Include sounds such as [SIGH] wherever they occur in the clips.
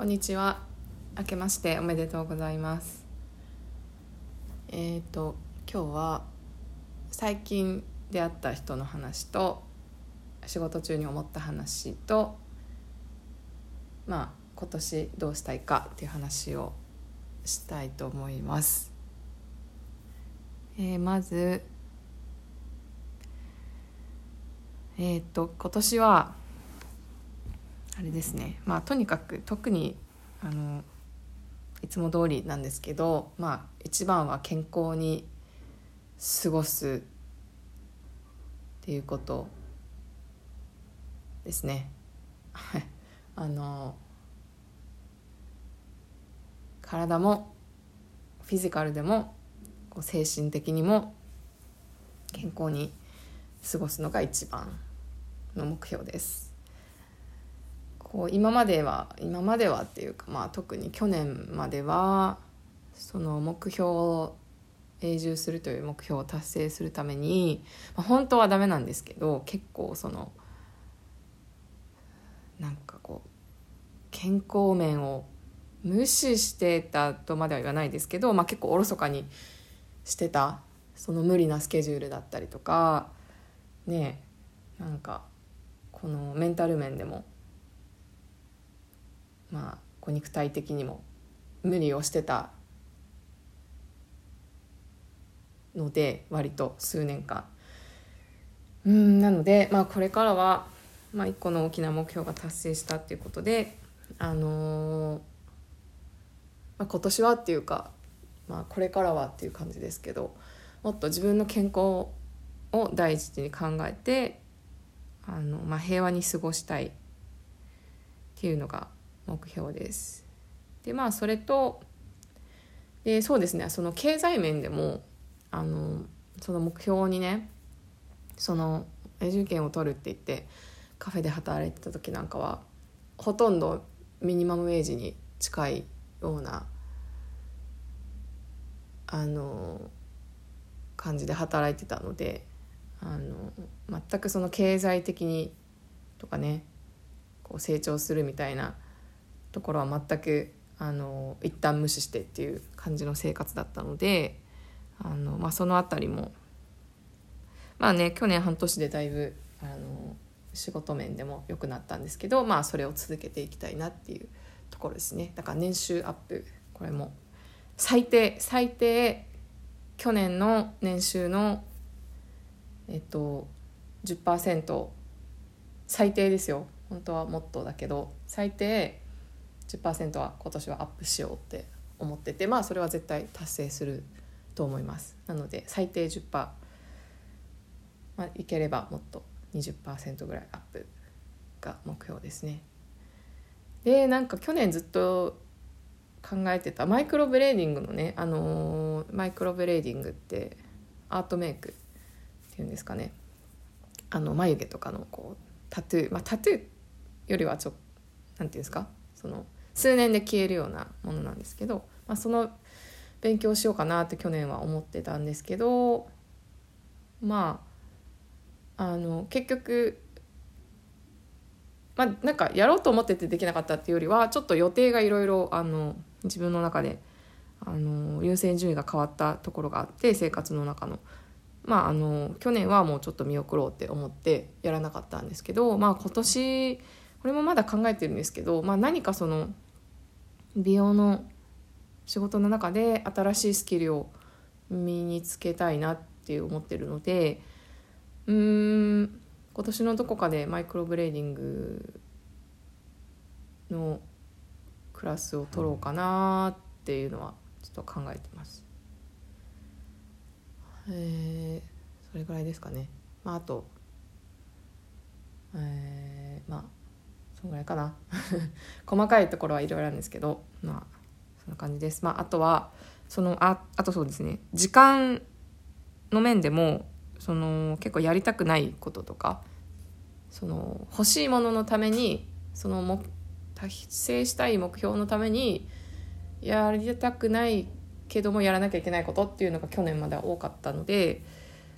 こんにちは。明けましておめでとうございます。えっ、と今日は最近出会った人の話と仕事中に思った話とまあ今年どうしたいかっていう話をしたいと思います。えーまずえっ、と今年はあれですねまあとにかく特にあのいつも通りなんですけどまあ一番は健康に過ごすっていうことですね。[LAUGHS] あの体もフィジカルでも精神的にも健康に過ごすのが一番の目標です。こう今までは今まではっていうか、まあ、特に去年まではその目標を永住するという目標を達成するために、まあ、本当はダメなんですけど結構そのなんかこう健康面を無視してたとまでは言わないですけど、まあ、結構おろそかにしてたその無理なスケジュールだったりとかねなんかこのメンタル面でもまあこう肉体的にも無理をしてたので割と数年間。うんなのでまあこれからは、まあ、一個の大きな目標が達成したっていうことであのーまあ、今年はっていうか、まあ、これからはっていう感じですけどもっと自分の健康を第一に考えてあの、まあ、平和に過ごしたいっていうのが目標です。でまあそれとでそうですねその経済面でもあのその目標にねその永住権を取るって言ってカフェで働いてた時なんかはほとんどミニマムウェージに近いようなあの感じで働いてたのであの全くその経済的にとかねこう成長するみたいなところは全くあの一旦無視してっていう感じの生活だったのであの、まあ、その辺りもまあね去年半年でだいぶあの仕事面でも良くなったんですけどまあそれを続けていきたいなっていうところですね。だから年収アップこれも最低最低去年の年収のえっと10%最低ですよ。本当はもっとだけど最低10%は今年はアップしようって思っててまあそれは絶対達成すると思います。なので最低10%、まあ、いければもっと20%ぐらいアップが目標ですね。でなんか去年ずっと考えてた microblading のね、あのー microblading ってアートメイクっていうんですかね。あの眉毛とかのこうタトゥーまあタトゥーよりはちょっなんていうんですか？その数年で消えるようなものなんですけど、まあ、その勉強しようかなって去年は思ってたんですけどまああの結局まあなんかやろうと思っててできなかったっていうよりはちょっと予定がいろいろ自分の中であの優先順位が変わったところがあって生活の中の。まあ、あの去年はもうちょっと見送ろうって思ってやらなかったんですけど、まあ、今年これもまだ考えてるんですけど、まあ、何かその美容の仕事の中で新しいスキルを身につけたいなって思ってるのでうーん今年のどこかでマイクロブレーディングのクラスを取ろうかなっていうのはちょっと考えてます。えー、それぐらいですかね。まあ、あと、えー、まあそんぐらいかな。[LAUGHS] 細かいところはいろいろあるんですけどまあそんな感じです。まああとはそのああとそうですね。時間の面でもその結構やりたくないこととかその欲しいもののためにその目達成したい目標のためにやりたくないけどもやらなきゃいけないことっていうのが去年までは多かったので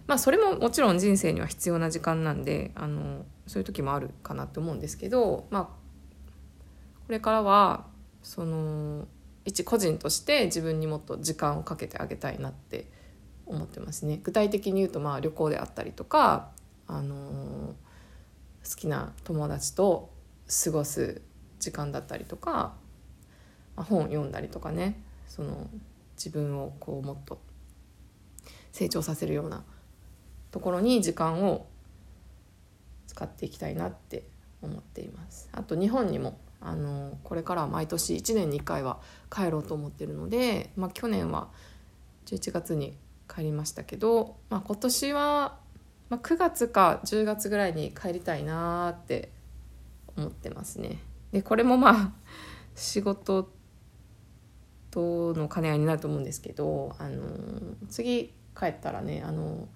まあそれももちろん人生には必要な時間なんであのそういう時もあるかなと思うんですけどまあこれからはその一個人として自分にもっと時間をかけてあげたいなって思ってますね。具体的に言うとまあ旅行であったりとか、あの好きな友達と過ごす時間だったりとか、まあ、本読んだりとかねその自分をこうもっと成長させるようなところに時間を使っていきたいなって思っていますあと日本にもあのこれから毎年1年に1回は帰ろうと思ってるので、まあ、去年は11月に帰りましたけど、まあ、今年は、まあ、9月か10月ぐらいに帰りたいなって思ってますね。でこれもまあ仕事との兼ね合いになると思うんですけどあの次帰ったらねあの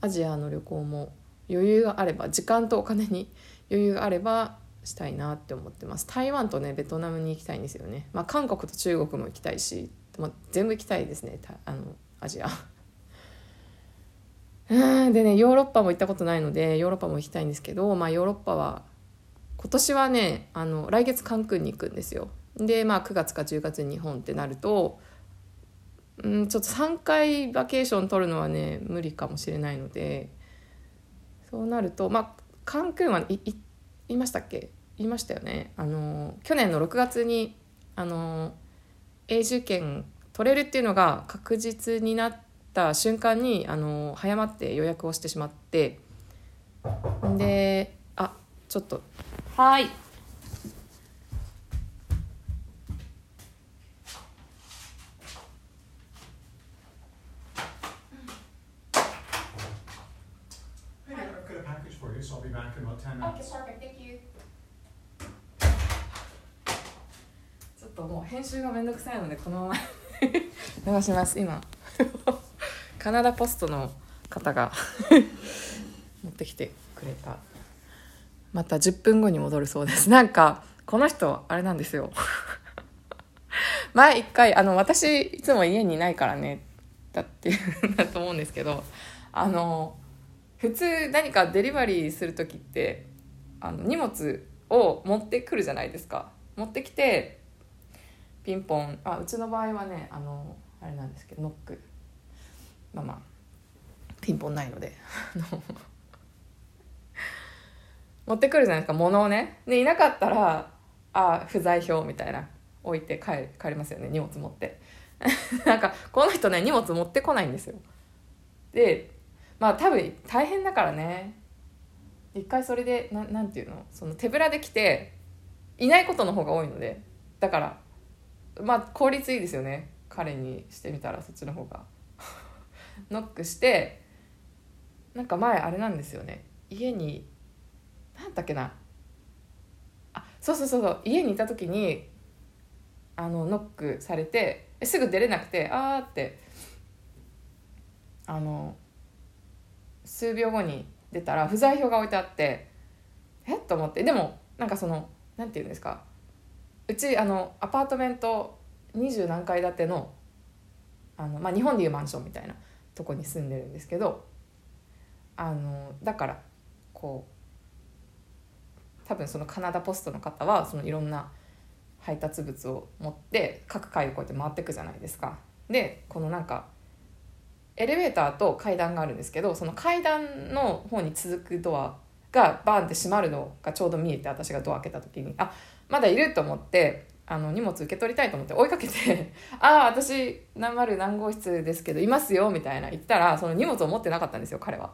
アジアの旅行も余裕があれば時間とお金に余裕があればしたいなって思ってます。台湾とねベトナムに行きたいんですよね。まあ韓国と中国も行きたいし、まあ、全部行きたいですねあのアジア。[LAUGHS] うんでねヨーロッパも行ったことないのでヨーロッパも行きたいんですけどまあヨーロッパは今年はねあの来月カンクンに行くんですよ。でまあ9月か10月に日本ってなるとうんちょっと3回バケーション取るのはね無理かもしれないのでそうなるとまあカンクンは言いましたっけ？言いましたよね。あの去年の6月にあの永住権取れるっていうのが確実になった瞬間にあの早まって予約をしてしまって。であちょっと。はい。編集がめんどくさいのでこのまま [LAUGHS] 流します今。[LAUGHS] カナダポストの方が [LAUGHS] 持ってきてくれた。また10分後に戻るそうです。なんかこの人あれなんですよ。前一回あの私いつも家にいないからねだっていうんだと思うんですけどあの普通何かデリバリーする時ってあの荷物を持ってくるじゃないですか。持ってきてピンポンあうちの場合はねあのあれなんですけどノック。まあまあピンポンないので。持ってくるじゃないですか物をね。でいなかったらあ不在票みたいな置いて帰帰りますよね荷物持って。[LAUGHS] なんかこの人ね荷物持ってこないんですよ。でまあ多分大変だからね。一回それでななんていうの？その手ぶらで来ていないことの方が多いので。だからまあ効率いいですよね。彼にしてみたらそっちの方が。[LAUGHS] ノックしてなんか前あれなんですよね。家に何だっけな。あそうそうそうそう。家にいた時にあのノックされてすぐ出れなくてあーって。あの数秒後に出たら不在票が置いてあってえっ？と思って。でもなんかそのなんて言うんですか。うちあのアパートメント二十何階建てのあの、まあ、日本でいうマンションみたいなとこに住んでるんですけどあのだからこう多分そのカナダポストの方はそのいろんな配達物を持って各階をこうやって回ってくじゃないですか。でこのなんかエレベーターと階段があるんですけどその階段の方に続くドアがバーンって閉まるのがちょうど見えて私がドア開けた時にあまだいると思ってあの荷物受け取りたいと思って追いかけて「[LAUGHS] ああ私何丸何号室ですけどいますよ」みたいな言ったらその荷物を持ってなかったんですよ彼は。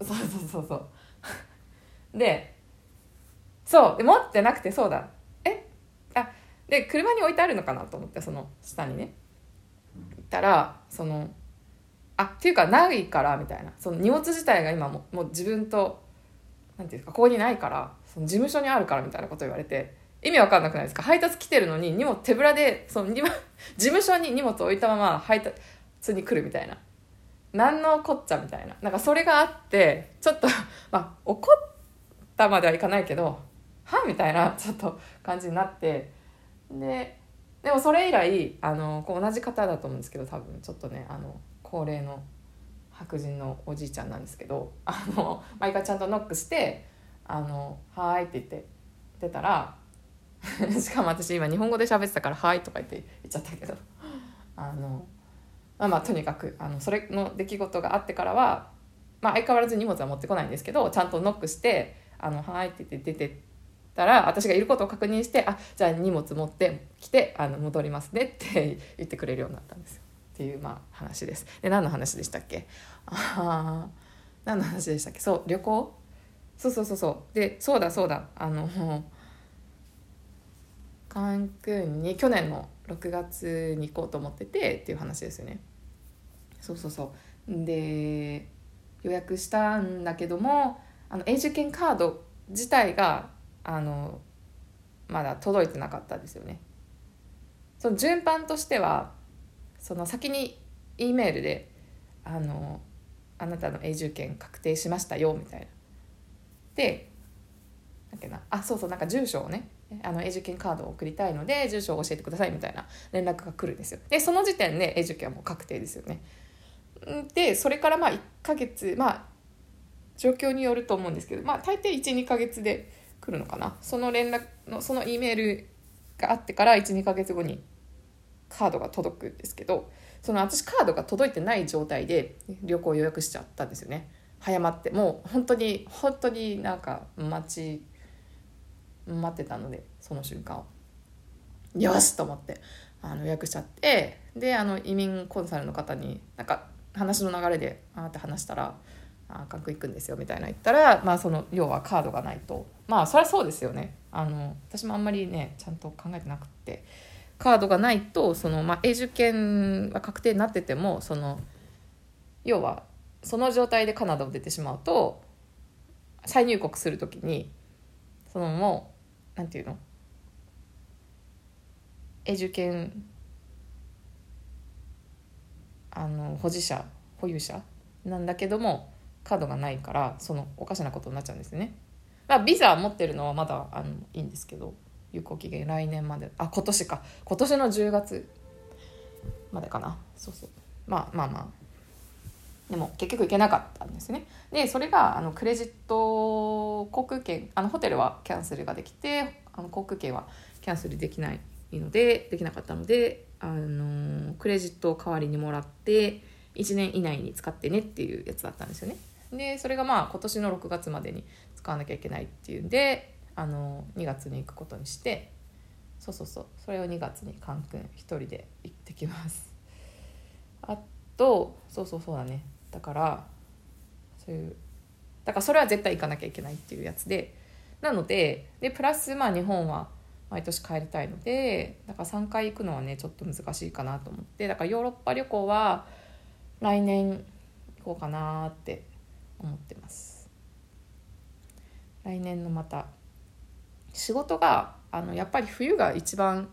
そうそうそうそう。[LAUGHS] でそう持ってなくてそうだ。え？あで車に置いてあるのかなと思ってその下にね。行ったらそのあっていうかないからみたいな。その荷物自体が今ももう自分となんていうかここにないからその事務所にあるからみたいなこと言われて意味わかんなくないですか？配達来てるのに荷物手ぶらでその [LAUGHS] 事務所に荷物置いたまま配達に来るみたいな。何のこっちゃみたいな。なんかそれがあってちょっと [LAUGHS] まあ怒ったまではいかないけどはみたいなちょっと感じになってででもそれ以来あのこう同じ方だと思うんですけど多分ちょっとねあの高齢の白人のおじいちゃんなんですけどあの毎回ちゃんとノックして「あのはい」って言って出たら [LAUGHS] しかも私今日本語で喋ってたから「はい」とか言って言っちゃったけどあのまあまあとにかくあのそれの出来事があってからは、まあ、相変わらず荷物は持ってこないんですけどちゃんとノックして「あのはい」って言って出てたら私がいることを確認して「あじゃあ荷物持ってきてあの戻りますね」って言ってくれるようになったんです。っていうまあ話です。で何の話でしたっけ？[LAUGHS] あ何の話でしたっけ？そう旅行？そうそうそうそう。でそうだそうだ。あのカンクンに去年の6月に行こうと思っててっていう話ですよね。そうそうそう。で予約したんだけどもあの永住権カード自体があのまだ届いてなかったですよね。その順番としてはその先に E メールであのあなたの永住権確定しましたよみたいな。でだっけなあそうそうなんか住所をねあの永住権カードを送りたいので住所を教えてくださいみたいな連絡が来るんですよ。でその時点で永住権はもう確定ですよね。でそれからまあ1ヶ月まあ状況によると思うんですけどまあ大抵12ヶ月で来るのかな。その連絡のその E メールがあってから12ヶ月後にカードが届くんですけどその私カードが届いてない状態で旅行予約しちゃったんですよね。早まって。もう本当に本当になんか待ち待ってたのでその瞬間を。よしと思ってあの予約しちゃってであの移民コンサルの方になんか話の流れであーって話したら「あ韓国行くんですよ」みたいな言ったら、まあ、その要はカードがないと。まあそりゃそうですよね。あの私もあんまりねちゃんと考えてなくって。カードがないとその、まあ、永住権が確定になっててもその要はその状態でカナダを出てしまうと再入国する時にそのもうなんていうの？永住権あの保持者保有者なんだけどもカードがないからそのおかしなことになっちゃうんですね。まあ、ビザ持ってるのはまだあのいいんですけど有効期限来年まで。あ今年か。今年の10月までかな。そうそう。まあまあまあ。でも結局行けなかったんですね。でそれがあのクレジット航空券あのホテルはキャンセルができてあの航空券はキャンセルできないのでできなかったのであのクレジットを代わりにもらって1年以内に使ってねっていうやつだったんですよね。でそれがまあ今年の6月までに使わなきゃいけないっていうんであの2月に行くことにしてそうそうそうそれを2月にカンクン一人で行ってきます。[LAUGHS] あとそうそうそうだね。だからそういうだからそれは絶対行かなきゃいけないっていうやつでなのででプラスまあ日本は毎年帰りたいのでだから3回行くのはねちょっと難しいかなと思ってだからヨーロッパ旅行は来年行こうかなって思ってます。来年のまた仕事があのやっぱり冬が一番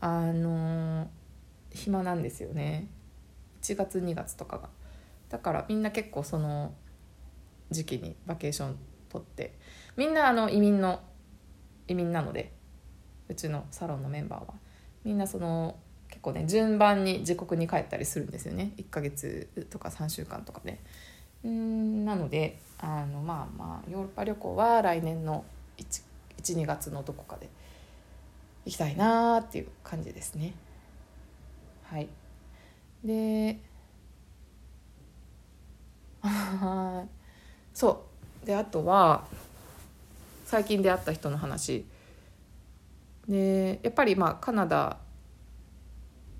あの暇なんですよね。1月2月とかが。だからみんな結構その時期にバケーション取って。みんなあの移民の移民なのでうちのサロンのメンバーは。みんなその結構ね順番に自国に帰ったりするんですよね。1ヶ月とか3週間とかで、んなのであのまあまあヨーロッパ旅行は来年の12月のどこかで行きたいなーっていう感じですね。はい。で [LAUGHS] そう。であとは最近出会った人の話。でやっぱりまあカナダ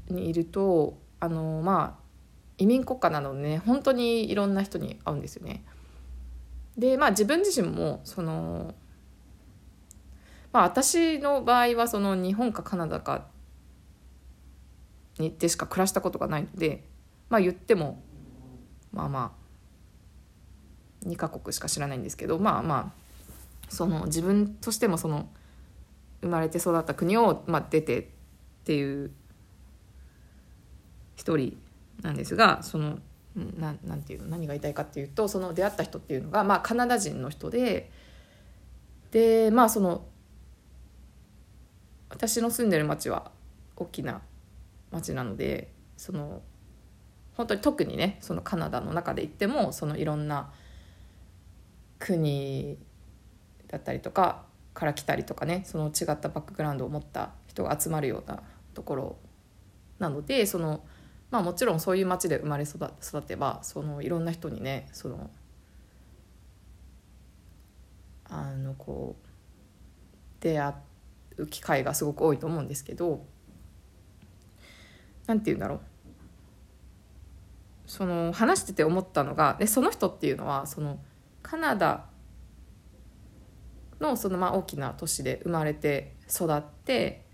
にいるとあのまあ移民国家なのでね本当にいろんな人に会うんですよね。でまあ自分自身もそのまあ私の場合はその日本かカナダかにでしか暮らしたことがないのでまあ言ってもまあまあ2カ国しか知らないんですけどまあまあその自分としてもその生まれて育った国を、まあ、出てっていう一人なんですがそのななんていうの何が言いたいかっていうとその出会った人っていうのが、まあ、カナダ人の人ででまあその私の住んでる町は大きな町なのでその本当に特にねそのカナダの中で行ってもそのいろんな国だったりとかから来たりとかねその違ったバックグラウンドを持った人が集まるようなところなのでそのまあもちろんそういう町で生まれ育育てばそのいろんな人にねそのあのこう出会う機会がすごく多いと思うんですけど何て言うんだろう。その話してて思ったのがでその人っていうのはそのカナダのそのまあ大きな都市で生まれて育って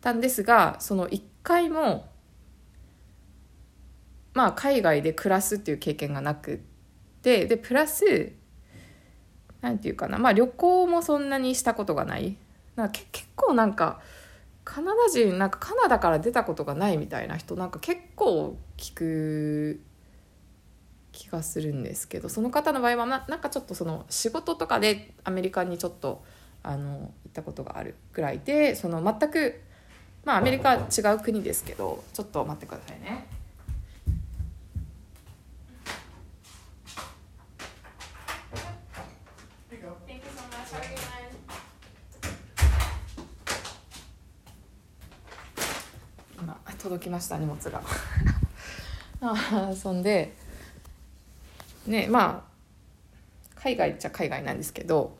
たんですがその一回もまあ海外で暮らすっていう経験がなくってでプラスなんていうかなまあ旅行もそんなにしたことがないなんか結構なんかカナダ人なんかカナダから出たことがないみたいな人なんか結構聞く気がするんですけどその方の場合はななんかちょっとその仕事とかでアメリカにちょっとあの行ったことがあるぐらいでその全くまあアメリカ違う国ですけどちょっと待ってくださいね。今届きました荷物が。[LAUGHS] あそんでねまあ海外っちゃ海外なんですけど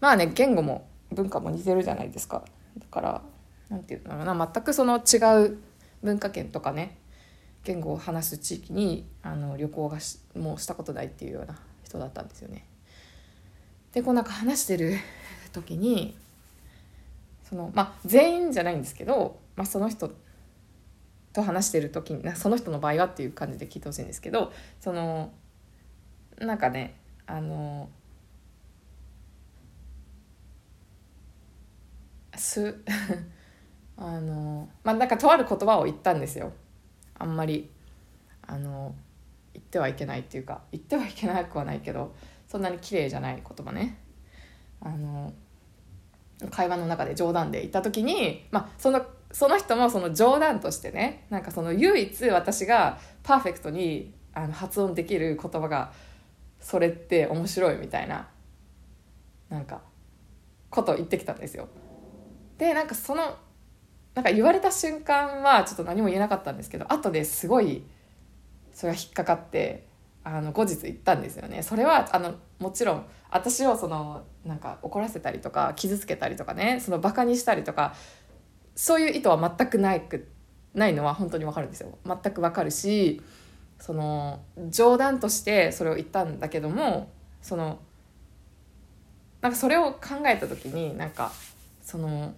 まあね言語も文化も似てるじゃないですか。だからなんていうんだろうな。全くその違う文化圏とかね言語を話す地域にあの旅行がしもうしたことないっていうような人だったんですよね。でこうなんか話してる時にそのまあ全員じゃないんですけど、まあ、その人と話してる時にその人の場合はっていう感じで聞いてほしいんですけどそのなんかねあのす [LAUGHS] あのまあなんかとある言葉を言ったんですよ。あんまりあの言ってはいけないっていうか言ってはいけなくはないけどそんなに綺麗じゃない言葉ね。あの会話の中で冗談で言った時に、まあ、そのその人もその冗談としてねなんかその唯一私がパーフェクトにあの発音できる言葉がそれって面白いみたいななんかことを言ってきたんですよ。でなんかそのなんか言われた瞬間はちょっと何も言えなかったんですけど後ですごいそれが引っかかってあの後日言ったんですよね。それはあのもちろん私をそのなんか怒らせたりとか傷つけたりとかねそのバカにしたりとかそういう意図は全くないくないのは本当にわかるんですよ。全くわかるしその冗談としてそれを言ったんだけどもそのなんかそれを考えた時になんかその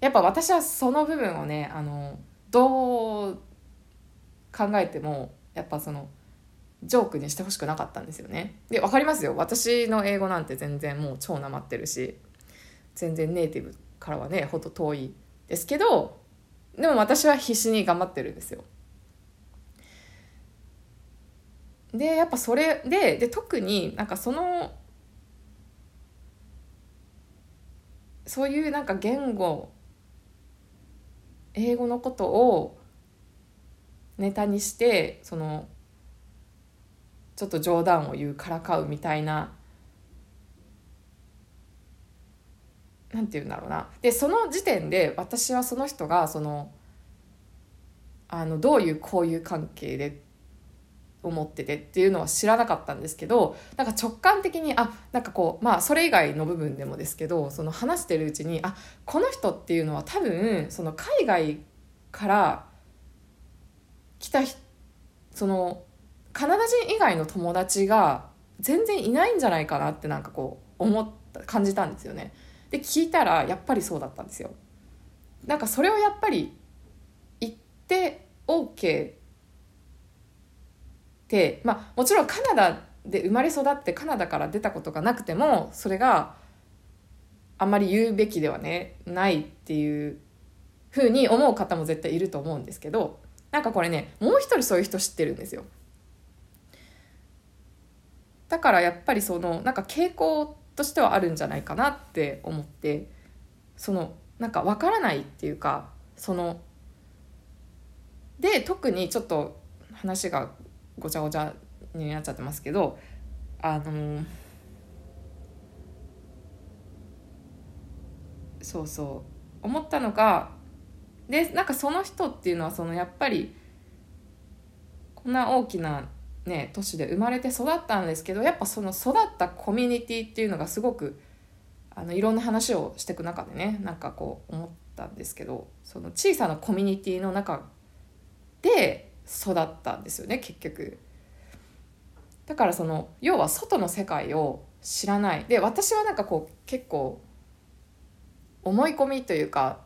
やっぱ私はその部分をねあのどう考えてもやっぱそのジョークにしてほしくなかったんですよね。で分かりますよ私の英語なんて全然もう超なまってるし全然ネイティブからはねほんと遠いですけどでも私は必死に頑張ってるんですよ。でやっぱそれでで特になんかそのそういうなんか言語英語のことをネタにしてそのちょっと冗談を言うからかうみたいななんて言うんだろうな。でその時点で私はその人がそのあのどういう交友関係で思っててっていうのは知らなかったんですけどなんか直感的にあなんかこうまあそれ以外の部分でもですけどその話してるうちにあこの人っていうのは多分その海外から来たそのカナダ人以外の友達が全然いないんじゃないかなってなんかこう思った感じたんですよね。で聞いたらやっぱりそうだったんですよ。なんかそれをやっぱり言って OK ってまあもちろんカナダで生まれ育ってカナダから出たことがなくてもそれがあんまり言うべきではねないっていうふうに思う方も絶対いると思うんですけどなんかこれねもう一人そういう人知ってるんですよ。だからやっぱりそのなんか傾向としてはあるんじゃないかなって思ってそのなんか分からないっていうかそので特にちょっと話がごちゃごちゃになっちゃってますけどあのそうそう思ったのがでなんかその人っていうのはそのやっぱりこんな大きなね都市で生まれて育ったんですけどやっぱその育ったコミュニティっていうのがすごくあのいろんな話をしていく中でねなんかこう思ったんですけどその小さなコミュニティの中で育ったんですよね結局。だからその要は外の世界を知らないで私はなんかこう結構思い込みというか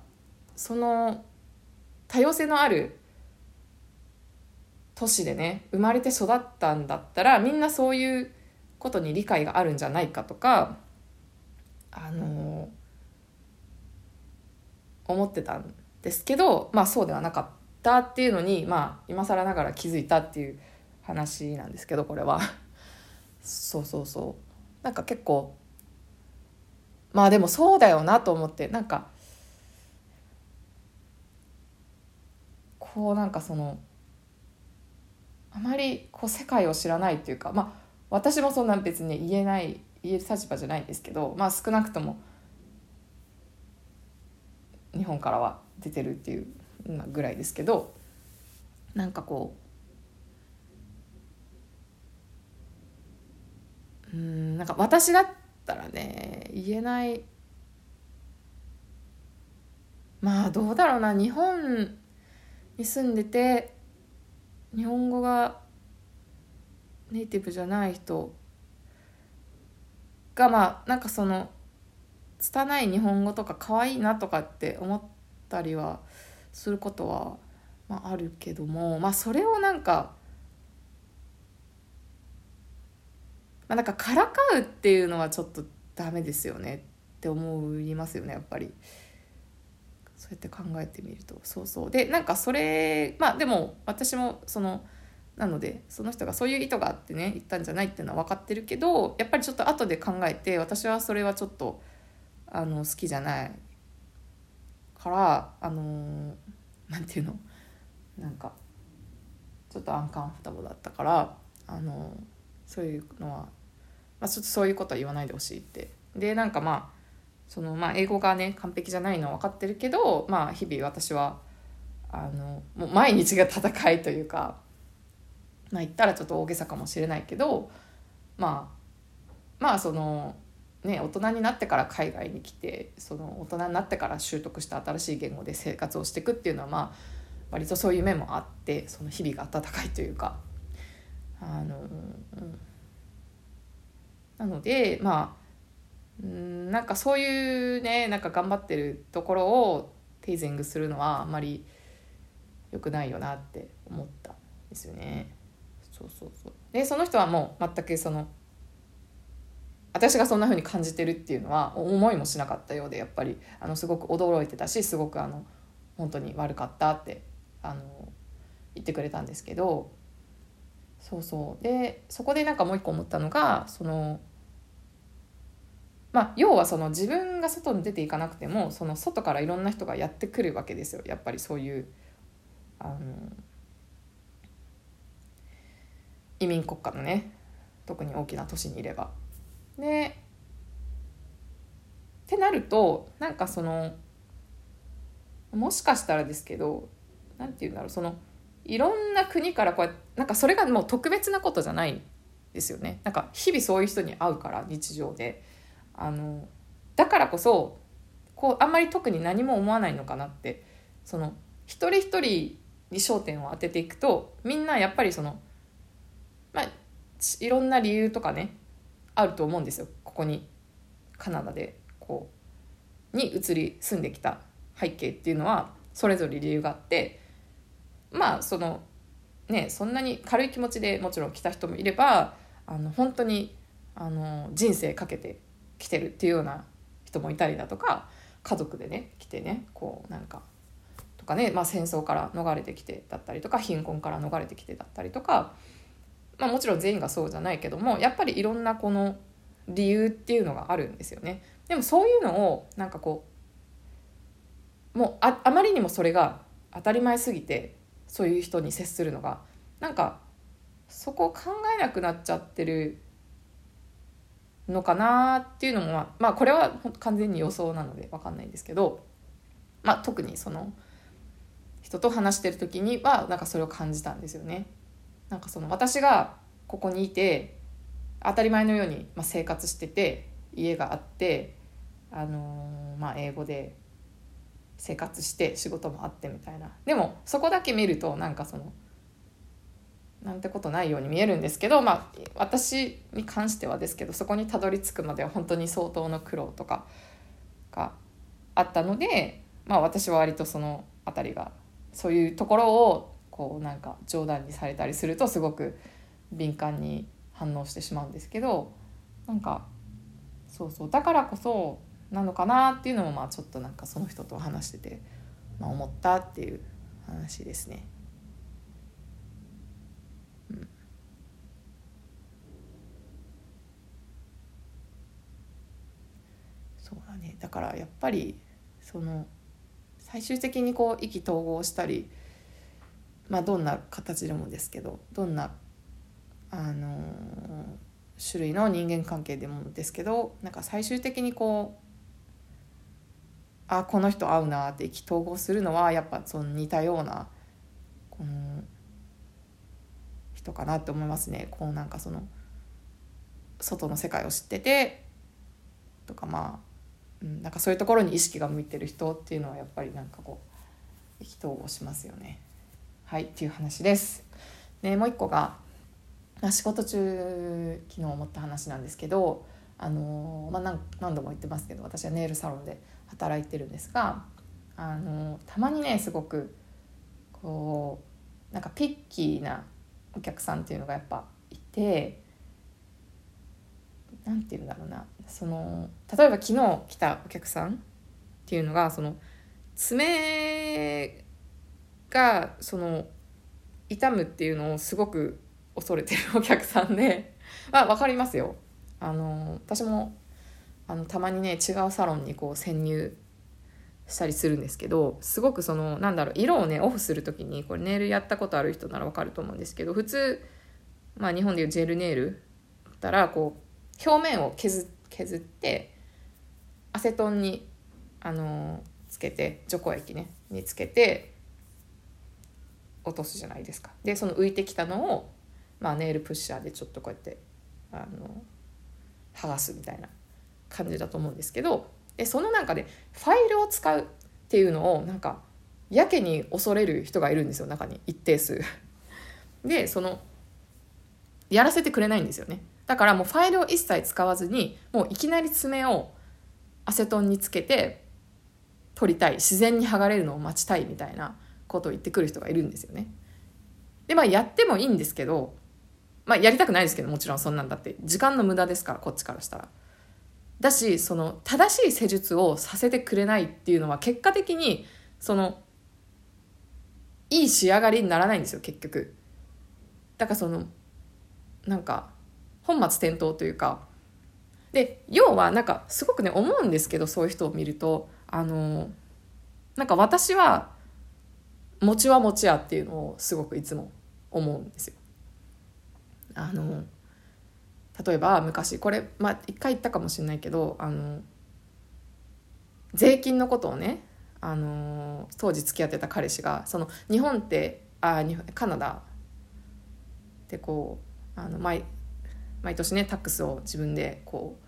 その多様性のある都市でね生まれて育ったんだったらみんなそういうことに理解があるんじゃないかとかあの思ってたんですけどまあそうではなかったっていうのにまあ今更ながら気づいたっていう話なんですけどこれは。[LAUGHS] そうそうそう。なんか結構まあでもそうだよなと思ってなんかこうなんかそのあまりこう世界を知らないっていうかまあ私もそんな別に言えない言える立場じゃないんですけどまあ少なくとも日本からは出てるっていうぐらいですけどなんかこううんなんか私だったらね言えない。まあどうだろうな日本に住んでて日本語がネイティブじゃない人がまあなんかその拙い日本語とか可愛いなとかって思ったりはすることは、まあ、あるけどもまあそれをなんか、まあ、なんかからかうっていうのはちょっとダメですよねって思いますよねやっぱり。そうやって考えてみると。そうそう。でなんかそれまあでも私もそのなのでその人がそういう意図があってね言ったんじゃないっていうのは分かってるけどやっぱりちょっと後で考えて私はそれはちょっとあの好きじゃないからあのなんていうの？なんかちょっとアンカンフタボだったからあのそういうのは、まあ、ちょっとそういうことは言わないでほしいって。でなんかまあそのまあ英語がね完璧じゃないのは分かってるけどまあ日々私はあのもう毎日が戦いというかまあ言ったらちょっと大げさかもしれないけどまあまあそのね大人になってから海外に来てその大人になってから習得した新しい言語で生活をしていくっていうのはまあ割とそういう面もあってその日々が温かいというかあの、なのでまあうんなんかそういうねなんか頑張ってるところをテイゼングするのはあんまり良くないよなって思ったんですよね。そうそうそう。でその人はもう全くその私がそんな風に感じてるっていうのは思いもしなかったようでやっぱりあのすごく驚いてたしすごくあの本当に悪かったってあの言ってくれたんですけど。そうそう。でそこでなんかもう一個思ったのがそのまあ、要はその自分が外に出ていかなくてもその外からいろんな人がやってくるわけですよやっぱりそういうあの移民国家のね特に大きな都市にいれば。でってなるとなんかそのもしかしたらですけど何て言うんだろうそのいろんな国からこうやってなんかそれがもう特別なことじゃないですよねなんか日々そういう人に会うから日常で。あのだからこそこうあんまり特に何も思わないのかなって。その一人一人に焦点を当てていくとみんなやっぱりそのまあいろんな理由とかねあると思うんですよ。ここにカナダでこうに移り住んできた背景っていうのはそれぞれ理由があってまあそのねそんなに軽い気持ちでもちろん来た人もいればあの本当にあの人生かけて来てるっていうような人もいたりだとか家族でね来てねこうなんかとかね、まあ、戦争から逃れてきてだったりとか貧困から逃れてきてだったりとか、まあ、もちろん全員がそうじゃないけどもやっぱりいろんなこの理由っていうのがあるんですよね。でもそういうのをなんかこうもうああまりにもそれが当たり前すぎてそういう人に接するのがなんかそこを考えなくなっちゃってるのかなっていうのもまあこれは完全に予想なので分かんないんですけど、まあ、特にその人と話してる時にはなんかそれを感じたんですよね。なんかその私がここにいて当たり前のように、生活してて家があって、あのー、まあ、英語で生活して仕事もあってみたいなでもそこだけ見るとなんかそのなんてことないように見えるんですけど、まあ、私に関してはですけどそこにたどり着くまでは本当に相当の苦労とかがあったので、まあ、私は割とその辺りがそういうところをこうなんか冗談にされたりするとすごく敏感に反応してしまうんですけどなんかそうそうだからこそなのかなっていうのもまあちょっとなんかその人と話してて、まあ、思ったっていう話ですね。うん、ねだからやっぱりその最終的にこう意気投合したりまあどんな形でもですけどどんなあの種類の人間関係でもですけどなんか最終的にこうあこの人合うなって意気投合するのはやっぱその似たようなこの人かなって思いますね。こうなんかその外の世界を知っててとかまあ、うん、なんかそういうところに意識が向いてる人っていうのはやっぱりなんかこう意気投合しますよね。はいっていう話です。でもう一個が仕事中昨日思った話なんですけどあの、まあ、何何度も言ってますけど私はネイルサロンで働いてるんですがあのたまにねすごくこうなんかピッキーなお客さんっていうのがやっぱいて何て言うんだろうな。その例えば昨日来たお客さんっていうのがその爪がその痛むっていうのをすごく恐れてるお客さんで [LAUGHS] まあ分かりますよ。あの私もあのたまにね違うサロンにこう潜入したりするんですけどすごくそのなんだろう色をねオフする時にこれネイルやったことある人なら分かると思うんですけど普通、まあ、日本でいうジェルネイルだったらこう表面を削削ってアセトンにあのつけて除光液ねにつけて落とすじゃないですか。でその浮いてきたのを、まあ、ネイルプッシャーでちょっとこうやってあの剥がすみたいな感じだと思うんですけどでその中でファイルを使うっていうのをなんかやけに恐れる人がいるんですよ中に。一定数。でそのやらせてくれないんですよね。だからもうファイルを一切使わずにもういきなり爪をアセトンにつけて取りたい。自然に剥がれるのを待ちたいみたいなことを言ってくる人がいるんですよね。でまあやってもいいんですけどまあやりたくないですけどもちろんそんなんだって。時間の無駄ですからこっちからしたら。だしその正しい施術をさせてくれないっていうのは結果的にそのいい仕上がりにならないんですよ結局。だからそのなんか本末転倒というかで要はなんかすごくね思うんですけどそういう人を見るとあのなんか私は餅は餅やっていうのをすごくいつも思うんですよ。あの例えば昔これまあ一回言ったかもしれないけどあの税金のことをねあの当時付き合ってた彼氏がその日本ってあカナダでこうあの毎毎年ねタックスを自分でこう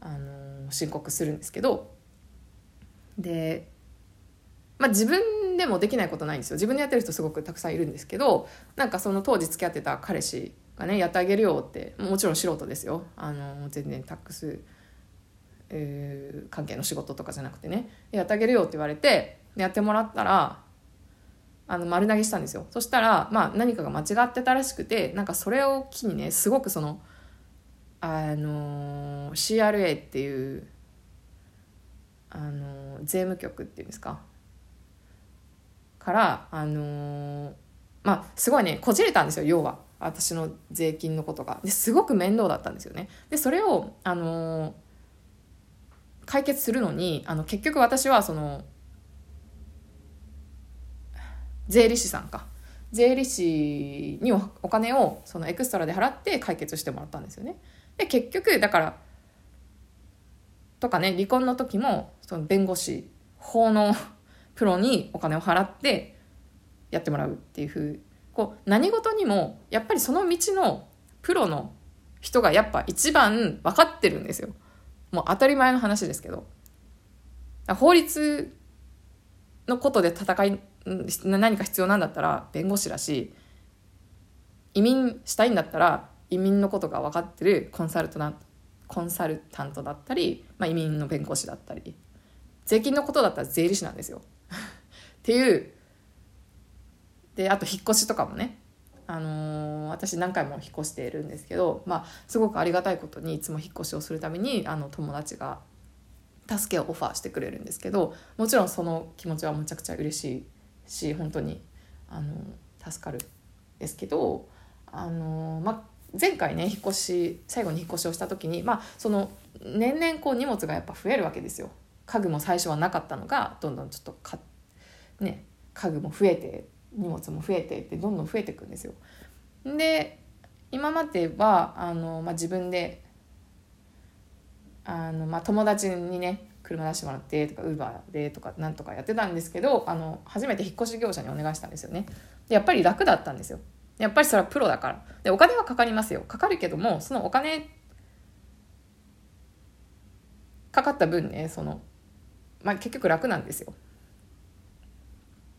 あの申告するんですけどで、まあ、自分でもできないことないんですよ。自分でやってる人すごくたくさんいるんですけどなんかその当時付き合ってた彼氏がねやってあげるよってもちろん素人ですよ。あの全然タックス、えー、関係の仕事とかじゃなくてねやってあげるよって言われてやってもらったらあの丸投げしたんですよ。そしたら、まあ、何かが間違ってたらしくてなんかそれを機にねすごくそのあの CRA っていうあの税務局っていうんですか？からあのまあすごいねこじれたんですよ要は。私の税金のことが。ですごく面倒だったんですよね。でそれをあの解決するのにあの結局私はその税理士さんか。税理士にお金をそのエクストラで払って解決してもらったんですよねで結局だからとかね離婚の時もその弁護士法のプロにお金を払ってやってもらうっていうふうこう何事にもやっぱりその道のプロの人がやっぱ一番分かってるんですよ。もう当たり前の話ですけど。法律のことで戦い何か必要なんだったら弁護士だし移民したいんだったら移民のことが分かってるコンサルトなコンサルタントだったり、まあ、移民の弁護士だったり税金のことだったら税理士なんですよ。[LAUGHS] っていうであと引っ越しとかもねあのー、私何回も引っ越しているんですけど、まあ、すごくありがたいことにいつも引っ越しをするためにあの友達が助けをオファーしてくれるんですけどもちろんその気持ちはむちゃくちゃ嬉しいし本当にあの助かるですけどあの、まあ、前回ね引っ越し最後に引っ越しをした時に、まあ、その年々こう荷物がやっぱ増えるわけですよ。家具も最初はなかったのがどんどんちょっとか、ね、家具も増えて荷物も増えてってどんどん増えていくんですよ。で今まではあの、まあ、自分であの、まあ、友達にね車出してもらってとかウーバーでとかなんとかやってたんですけどあの初めて引っ越し業者にお願いしたんですよね。でやっぱり楽だったんですよ。やっぱりそれはプロだから。でお金はかかりますよ。かかるけどもそのお金かかった分ねその、まあ、結局楽なんですよ。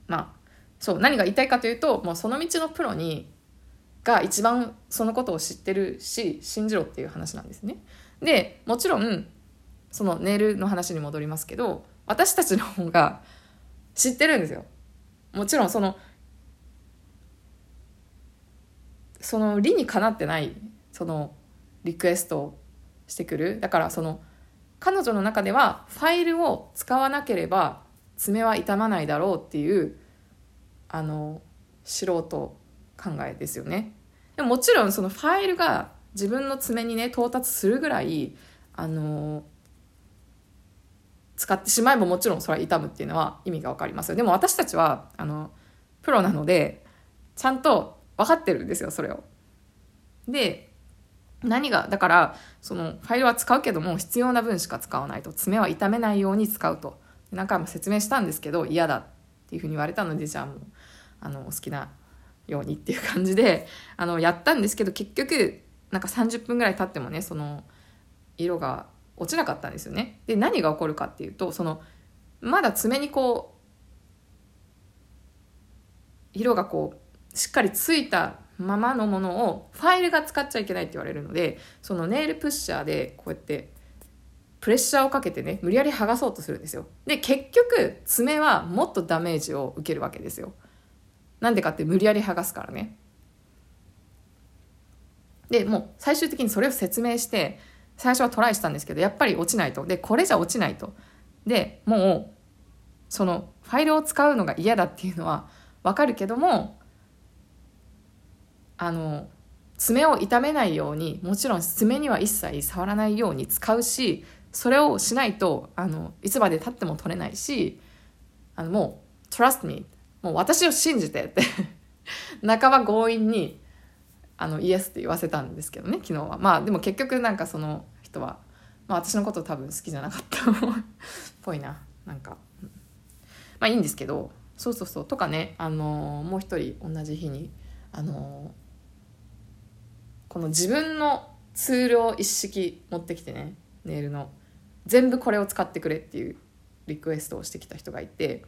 まあそう何が言いたいかというともうその道のプロにが一番そのことを知ってるし信じろっていう話なんですね。でもちろんそのネイルの話に戻りますけど私たちの方が知ってるんですよ。もちろんそのその理にかなってないそのリクエストをしてくるだからその彼女の中ではファイルを使わなければ爪は傷まないだろうっていうあの素人考えですよねでももちろんそのファイルが自分の爪にね到達するぐらいあの使ってしまえばもちろんそれは痛むっていうのは意味が分かりますよでも私たちはあのプロなのでちゃんと分かってるんですよそれを。で何がだからそのファイルは使うけども必要な分しか使わないと爪は傷めないように使うと何回も説明したんですけど嫌だっていうふうに言われたのでじゃあもうあのお好きなようにっていう感じであのやったんですけど結局なんか30分ぐらい経ってもねその色が落ちなかったんですよね。で何が起こるかっていうとそのまだ爪にこう色がこうしっかりついたままのものをファイルが使っちゃいけないって言われるのでそのネイルプッシャーでこうやってプレッシャーをかけてね無理やり剥がそうとするんですよ。で結局爪はもっとダメージを受けるわけですよ。なんでかって無理やり剥がすからね。でもう最終的にそれを説明して最初はトライしたんですけどやっぱり落ちないと。でこれじゃ落ちないと。でもうそのファイルを使うのが嫌だっていうのはわかるけどもあの爪を傷めないようにもちろん爪には一切触らないように使うしそれをしないとあのいつまでたっても取れないしあのもう「trust me」もう私を信じてって [LAUGHS] 半ば強引にあのイエスって言わせたんですけどね昨日は。まあでも結局なんかその人は、まあ、私のこと多分好きじゃなかったっぽいな。[LAUGHS] なんかまあいいんですけどそうそうそう。とかねあのもう一人同じ日にあのこの自分のツールを一式持ってきてねネイルの全部これを使ってくれっていうリクエストをしてきた人がいて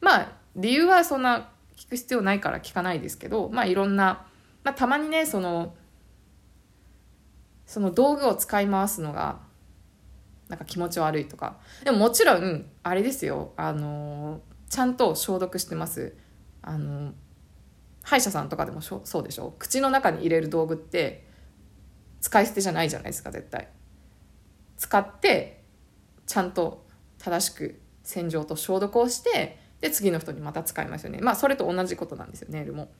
まあ理由はそんな聞く必要ないから聞かないですけどまあいろんなまあ、たまにねそのその道具を使い回すのがなんか気持ち悪いとか。でももちろんあれですよ。あのちゃんと消毒してます。あの歯医者さんとかでもそうでしょ。口の中に入れる道具って使い捨てじゃないじゃないですか絶対。使ってちゃんと正しく洗浄と消毒をしてで次の人にまた使いますよね。まあそれと同じことなんですよネイルも。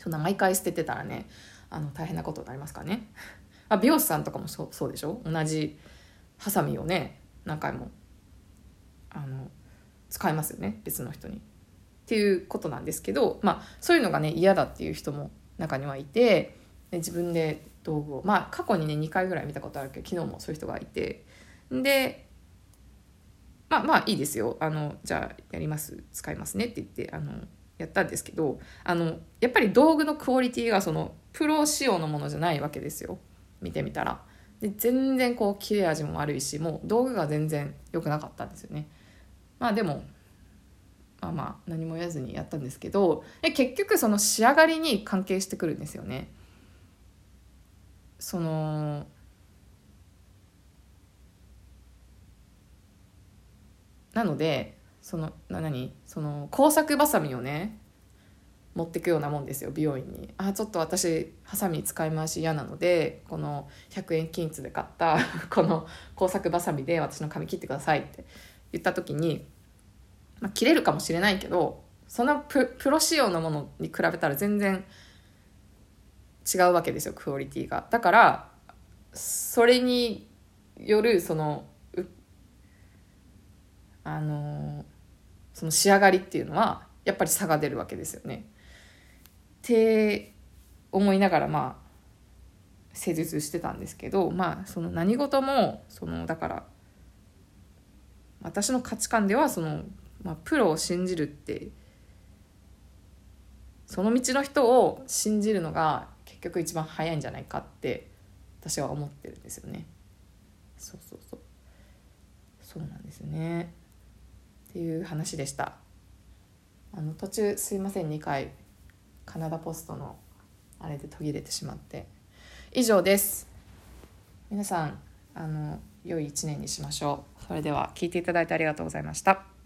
そんな毎回捨ててたらねあの大変なことになりますからね、[LAUGHS] あ、美容師さんとかもそうそうでしょ？同じハサミをね何回もあの使いますよね別の人に。っていうことなんですけどまあそういうのがね嫌だっていう人も中にはいて自分で道具をまあ過去にね2回ぐらい見たことあるけど昨日もそういう人がいて。でまあまあいいですよ。あのじゃあやります。使いますねって言ってあのやったんですけどあのやっぱり道具のクオリティがそのプロ仕様のものじゃないわけですよ。見てみたら。で全然こう切れ味も悪いしもう道具が全然良くなかったんですよね。まあでもまあまあ何も言わずにやったんですけどで結局その仕上がりに関係してくるんですよね。そのなのでそのな何？その工作ばさみをね持ってくようなもんですよ美容院に。あちょっと私ハサミ使い回し嫌なのでこの100円均一で買った [LAUGHS] この工作ばさみで私の髪切ってくださいって言った時に、まあ、切れるかもしれないけどそのプロ仕様のものに比べたら全然違うわけですよクオリティが。だからそれによるそのあのその仕上がりっていうのはやっぱり差が出るわけですよね。って思いながらまあ施術してたんですけどまあその何事もそのだから私の価値観ではその、まあ、プロを信じるってその道の人を信じるのが結局一番早いんじゃないかって私は思ってるんですよね。そうそうそうそうなんですね。っていう話でした。あの途中すいません2回カナダポストのあれで途切れてしまって。以上です。皆さんあの良い一年にしましょう。それでは聞いていただいてありがとうございました。